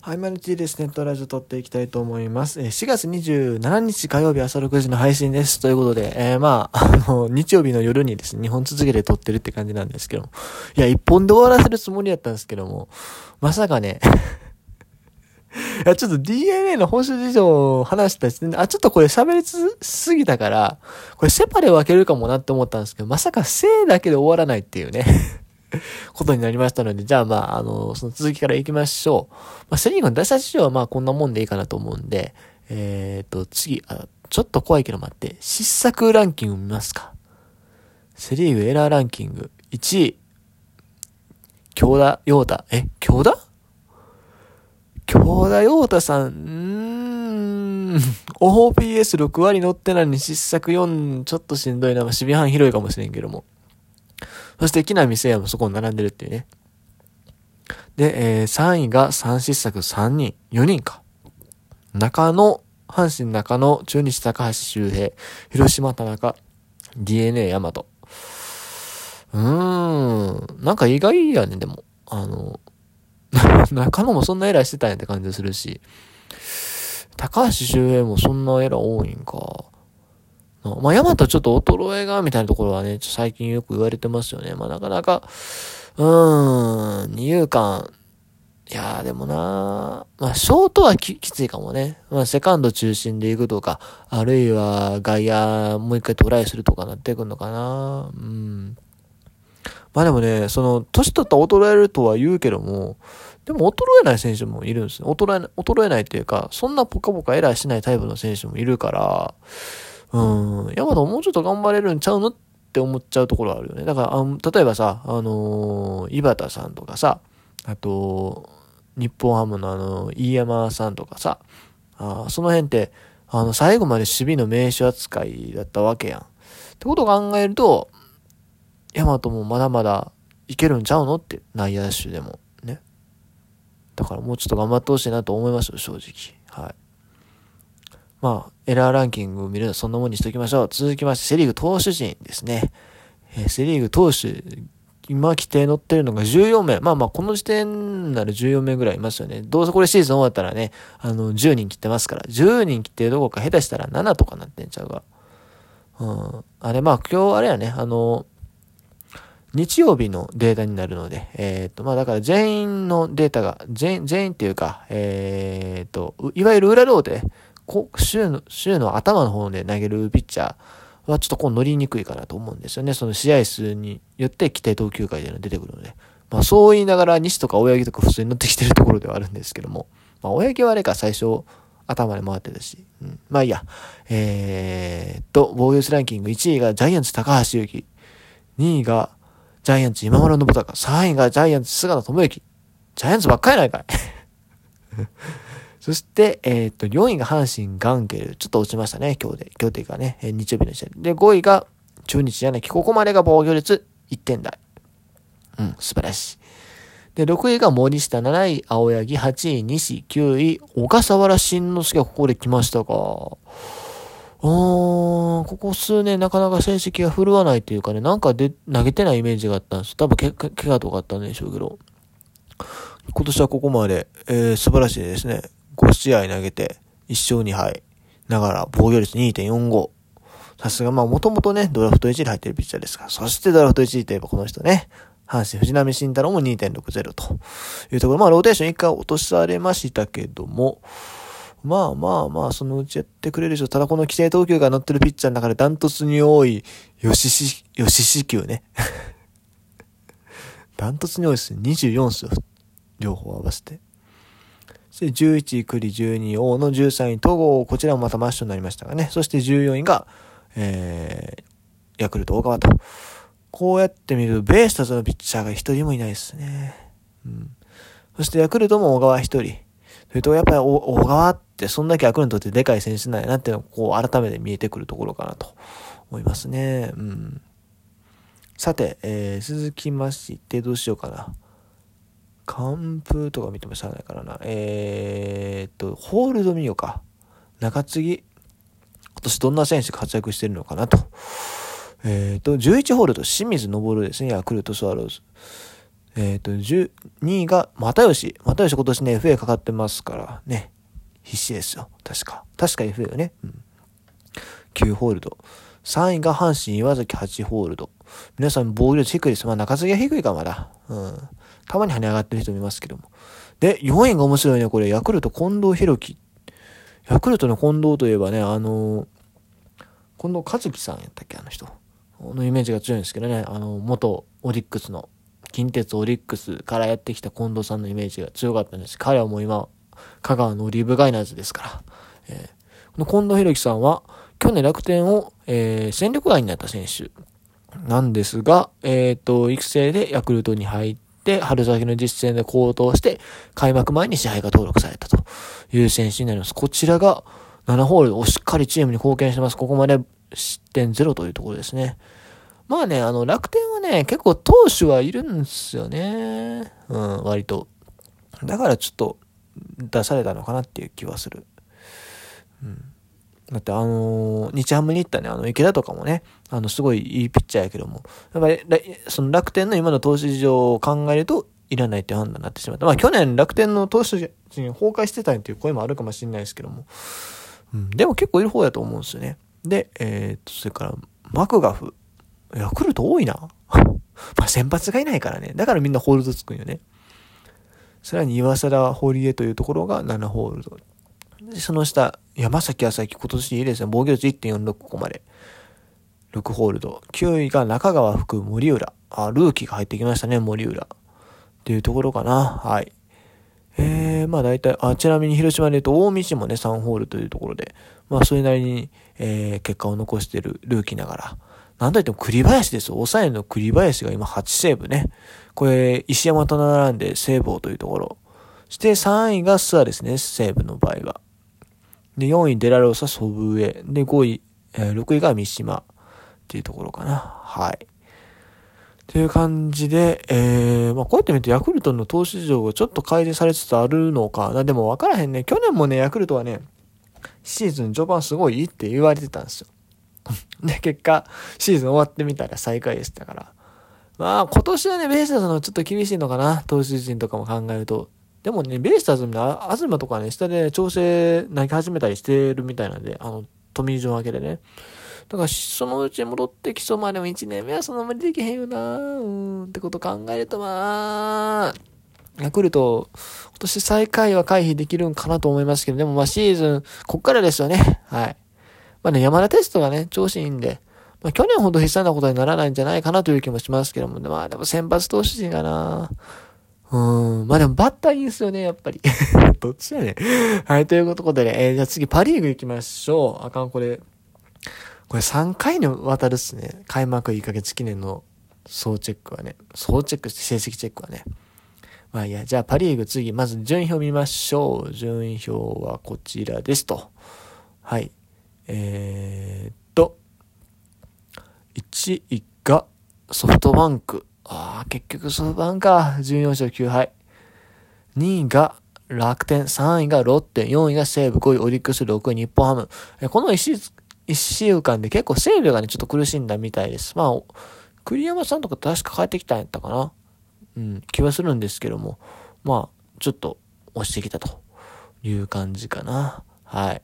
はい、マルチです。ネットラジオ撮っていきたいと思います。えー、4月27日火曜日朝6時の配信です。ということで、えー、まあ、あの、日曜日の夜にですね、2本続けて撮ってるって感じなんですけども。いや、1本で終わらせるつもりだったんですけども、まさかね、いや、ちょっと DNA の報酬事情を話した時点で、あ、ちょっとこれ喋りすぎたから、これセパレ分けるかもなって思ったんですけど、まさか生だけで終わらないっていうね。ことになりましたので、じゃあまあ、あの、その続きから行きましょう。まあ、セリーグの打者市場はまあこんなもんでいいかなと思うんで、えっ、ー、と、次、あ、ちょっと怖いけど待って、失策ランキング見ますか。セリーグエラーランキング、1位、京田陽太、え、京田？京田陽太さん、うーん、OPS6 割乗ってないのに失策4、ちょっとしんどいな。まあ、守備範広いかもしれんけども。そして木並聖也もそこに並んでるっていうね。で、えー、3位が3失策3人、4人か。中野、阪神中野、中日高橋周平、広島田中、DNA 大和。うーん、なんか意外やね、でも。あの、中野もそんなエラーしてたんやって感じするし、高橋周平もそんなエラー多いんか。まあ、ヤマトちょっと衰えが、みたいなところはね、最近よく言われてますよね。まあ、なかなか、うーん、二遊間、いやーでもなまあ、ショートはきついかもね。まあ、セカンド中心で行くとか、あるいは外野もう一回トライするとかなってくんのかなうん。まあでもね、その、年取ったら衰えるとは言うけども、でも衰えない選手もいるんですね。衰え、衰えないっていうか、そんなポカポカエラーしないタイプの選手もいるから、うん、ヤマトもうちょっと頑張れるんちゃうのって思っちゃうところあるよね。だから、あ例えばさ、あのー、井端さんとかさ、あと、日本ハムのあの、飯山さんとかさ、あその辺って、あの、最後まで守備の名手扱いだったわけやん。ってことを考えると、ヤマトもまだまだいけるんちゃうのって、内野手でも。ね。だからもうちょっと頑張ってほしいなと思いますよ、正直。はい。まあ、エラーランキングを見るのはそんなもんにしておきましょう。続きまして、セリーグ投手陣ですね。えー、セリーグ投手、今規定乗ってるのが14名。まあまあ、この時点なら14名ぐらいいますよね。どうせこれシーズン終わったらね、あの、10人切ってますから。10人切ってどこか下手したら7とかなってんちゃうか。うん。あれ、まあ今日あれやね、あの、日曜日のデータになるので、えっ、ー、と、まあだから全員のデータが、全員、全員っていうか、えっ、ー、と、いわゆる裏ローで、こ週の、週の頭の方で投げるピッチャーはちょっとこう乗りにくいかなと思うんですよね。その試合数によって規定投球回での出てくるので。まあそう言いながら西とか親木とか普通に乗ってきてるところではあるんですけども。まあ親木はあれか最初頭で回ってたし。うん、まあいいや。えー、っと、防御率ランキング1位がジャイアンツ高橋由紀。2位がジャイアンツ今村信孝。3位がジャイアンツ菅田智之。ジャイアンツばっかりないかい。そして、えっ、と、4位が阪神ガンケル。ちょっと落ちましたね、今日で。今日というかね、えー、日曜日の試合で。5位が中日柳。ここまでが防御率1点台。うん、素晴らしい。で、6位が森下、7位、青柳、8位、西、9位、小笠原慎之介がここで来ましたか。うーん、ここ数年なかなか成績が振るわないというかね、なんかで投げてないイメージがあったんです。多分け、怪我とかあったんでしょうけど。今年はここまで、えー、素晴らしいですね。5試合投げて、1勝2敗。ながら、防御率2.45。さすが、まあ、もともとね、ドラフト1位で入ってるピッチャーですから。そしてドラフト1位といえばこの人ね。阪神藤波慎太郎も2.60というところ。まあ、ローテーション1回落とされましたけども、まあまあまあ、そのうちやってくれるでしょ。ただこの規定投球が乗ってるピッチャーの中でダントツに多い、吉し、吉し球ね。ダントツに多いですね。24っすよ。両方合わせて。そして11位、栗12位、王の13位、戸郷、こちらもまたマッシュになりましたがね。そして14位が、えー、ヤクルト、大川と。こうやって見ると、ベイスターズのピッチャーが一人もいないですね。うん。そしてヤクルトも小川一人。それと、やっぱり小川ってそんだけヤクルトってでかい選手なんやなっていうのが、こう改めて見えてくるところかなと思いますね。うん。さて、えー、続きまして、どうしようかな。完封とか見てもしゃあないからな。えー、っと、ホールド見ようか。中継ぎ。今年どんな選手活躍してるのかなと。えー、っと、11ホールド、清水昇ですね、ヤクルトスワローズ。えっ、と、12位が又吉。又吉今年ね、FA かかってますからね。必死ですよ。確か。確か FA よね。うん。9ホールド。3位が阪神岩崎8ホールド。皆さん防御率低いです。まあ中継ぎは低いかまだ。うん。たまに跳ね上がってる人もいますけども。で、4位が面白いね。これ、ヤクルト近藤弘樹。ヤクルトの近藤といえばね、あのー、近藤和樹さんやったっけあの人。のイメージが強いんですけどね。あの、元オリックスの、近鉄オリックスからやってきた近藤さんのイメージが強かったんです。彼はもう今、香川のオリブガイナーズですから。えー、この近藤弘樹さんは、去年楽天を、えー、戦力外になった選手なんですが、えっ、ー、と、育成でヤクルトに入って、春先の実戦で高騰して、開幕前に支配が登録されたという選手になります。こちらが7ホールをしっかりチームに貢献してます。ここまで失点ゼロというところですね。まあね、あの、楽天はね、結構投手はいるんですよね。うん、割と。だからちょっと出されたのかなっていう気はする。うん。だってあのー、日ハムに行ったね、あの池田とかもね、あの、すごいいいピッチャーやけども、やっぱり、その楽天の今の投手事情を考えると、いらないって判断になってしまった。まあ去年楽天の投手陣崩壊してたんっていう声もあるかもしれないですけども、うん、でも結構いる方やと思うんですよね。で、えー、っと、それから、マクガフ。ヤクルト多いな。まあ先発がいないからね。だからみんなホールドつくんよね。さらに岩貞堀江というところが7ホールド。で、その下、山崎朝樹、今年いいですね。防御率1.46ここまで。6ホールド。9位が中川福森浦。あ、ルーキーが入ってきましたね、森浦。っていうところかな。はい。えー、まあ大体、あ、ちなみに広島で言うと、大見市もね、3ホールというところで、まあそれなりに、えー、結果を残してるルーキーながら。なんといっても栗林ですよ。抑えの栗林が今8セーブね。これ、石山と並んでセーブ王というところ。そして3位がスアですね、セーブの場合は。で、4位デラローサ、ソブエ。で、5位、えー、6位が三島っていうところかな。はい。っていう感じで、えー、まあ、こうやって見るとヤクルトの投資事情がちょっと改善されつつあるのかな。でも分からへんね。去年もね、ヤクルトはね、シーズン序盤すごいいいって言われてたんですよ。で、結果、シーズン終わってみたら最下位でしたから。まあ、今年はね、ベイスターズのちょっと厳しいのかな。投手陣とかも考えると。でもね、ベイスターズの東とかね、下で調整投げ始めたりしてるみたいなんで、あの、トミー・ジョン明けでね。だから、そのうち戻ってきそうまあでも1年目はそのままできへんよなうん、ってこと考えるとまあ、ヤクルト、今年最下位は回避できるんかなと思いますけど、でもまあシーズン、こっからですよね。はい。まあね、山田テストがね、調子いいんで、まあ去年ほど悲惨なことにならないんじゃないかなという気もしますけども、まあでも先発投手陣がなうん。まあでもバッターいいですよね、やっぱり。どっちやね。はい、ということでね、えー、じゃあ次パリーグ行きましょう。あかん、これ。これ3回にわたるっすね。開幕1ヶ月記念の総チェックはね。総チェックして成績チェックはね。まあいや、じゃあパリーグ次、まず順位表見ましょう。順位表はこちらですと。はい。えー、っと、1位がソフトバンク。ああ、結局ソフトバンか。14勝9敗。2位が楽天、3位がロッテ、4位が西武、5位オリックス、6位日本ハム。この1週間で結構整備がね、ちょっと苦しんだみたいです。まあ、栗山さんとか確か帰ってきたんやったかな。うん、気はするんですけども。まあ、ちょっと押してきたという感じかな。はい。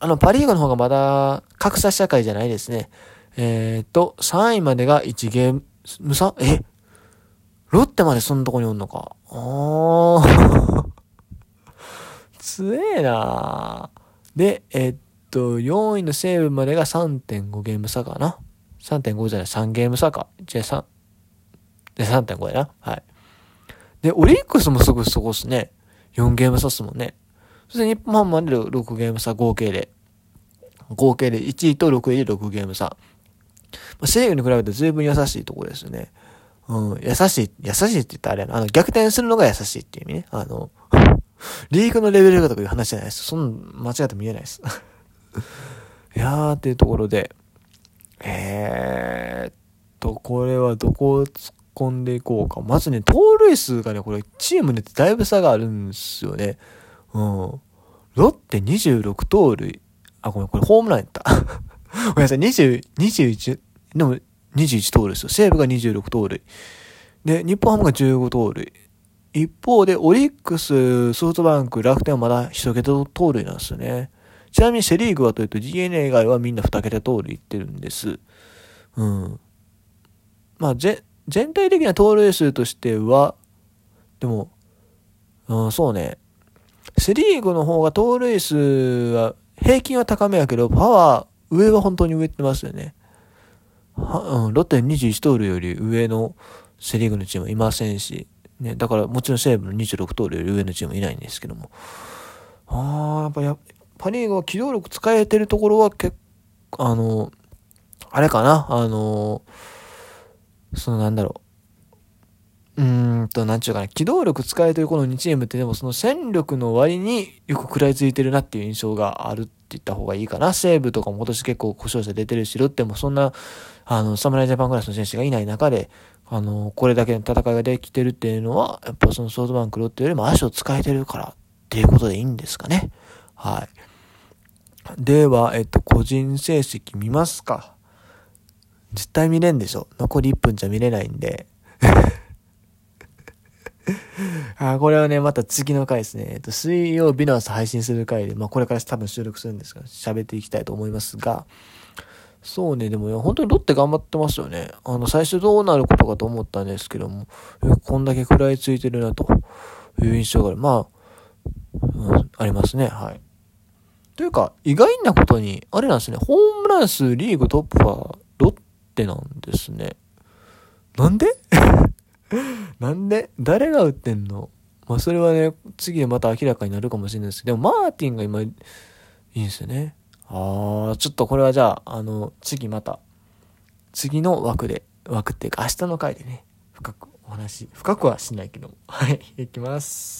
あの、パリーグの方がまだ格差社会じゃないですね。えー、っと、3位までが1ゲーム差え？ロッテまでそんとこにおんのか？あー。強えなで、え、っと、4位の西武までが3.5ゲーム差かな。3.5じゃない、3ゲーム差か。じゃあ3、で、3.5やな。はい。で、オリックスもすぐそこっすね。4ゲーム差っすもんね。そして日本ハムまで6ゲーム差合計で。合計で1位と6位で6ゲーム差。まあ、西武に比べて随分優しいとこですね。うん、優しい、優しいって言ったらあれやな。あの、逆転するのが優しいっていう意味ね。あの、リーグのレベルがとかいう話じゃないです。そん間違って見えないです。いやーっていうところで、えー、っと、これはどこを突っ込んでいこうか。まずね、盗塁数がね、これチームでだいぶ差があるんですよね。うん。ロッテ26盗塁。あ、ごめん、これホームランやった。ごめんなさい、20、21、でも21盗塁ですよ。西武が26盗塁。で、日本ハムが15盗塁。一方で、オリックス、ソフトバンク、楽天はまだ一桁盗塁なんですよね。ちなみにセリーグはというと DNA 以外はみんな二桁盗塁いってるんです。うん。まあ、ぜ、全体的な盗塁数としては、でも、うん、そうね。セリーグの方が盗塁数は、平均は高めやけど、パワー、上は本当に上ってますよね。うん、ロッテ21盗塁より上のセリーグのチームはいませんし、ね、だからもちろん西武の26盗塁より上のチームいないんですけども。ああ、やっぱや、パリーグは機動力使えてるところは結構、あの、あれかな、あの、そのなんだろう。うーんと、なんちゅうかな、機動力使えてるこの2チームってでもその戦力の割によく食らいついてるなっていう印象がある言った方がいいかな。西武とかも今年結構故障者出てるし、ロッテもそんな、あの、侍ジャパンクラスの選手がいない中で、あの、これだけの戦いができてるっていうのは、やっぱそのソフトバンクロッテよりも足を使えてるからっていうことでいいんですかね。はい。では、えっと、個人成績見ますか。絶対見れんでしょ。残り1分じゃ見れないんで。あ、これはね、また次の回ですね。えっと、水曜日の朝配信する回で、まあ、これから多分収録するんですが、喋っていきたいと思いますが、そうね、でも本当にロッテ頑張ってますよね。あの、最初どうなることかと思ったんですけども、こんだけ食らいついてるなという印象がある。まあ、うん、ありますね、はい。というか、意外なことに、あれなんですね、ホームラン数リーグトップはロッテなんですね。なんで？なんで誰が打ってんの？まあ、それはね、次でまた明らかになるかもしれないですけど、でもマーティンが今、いいんですよね。ああ、ちょっとこれはじゃあ、あの、次また、次の枠で、枠っていうか明日の回でね、深くお話、深くはしないけども、はい、いきます。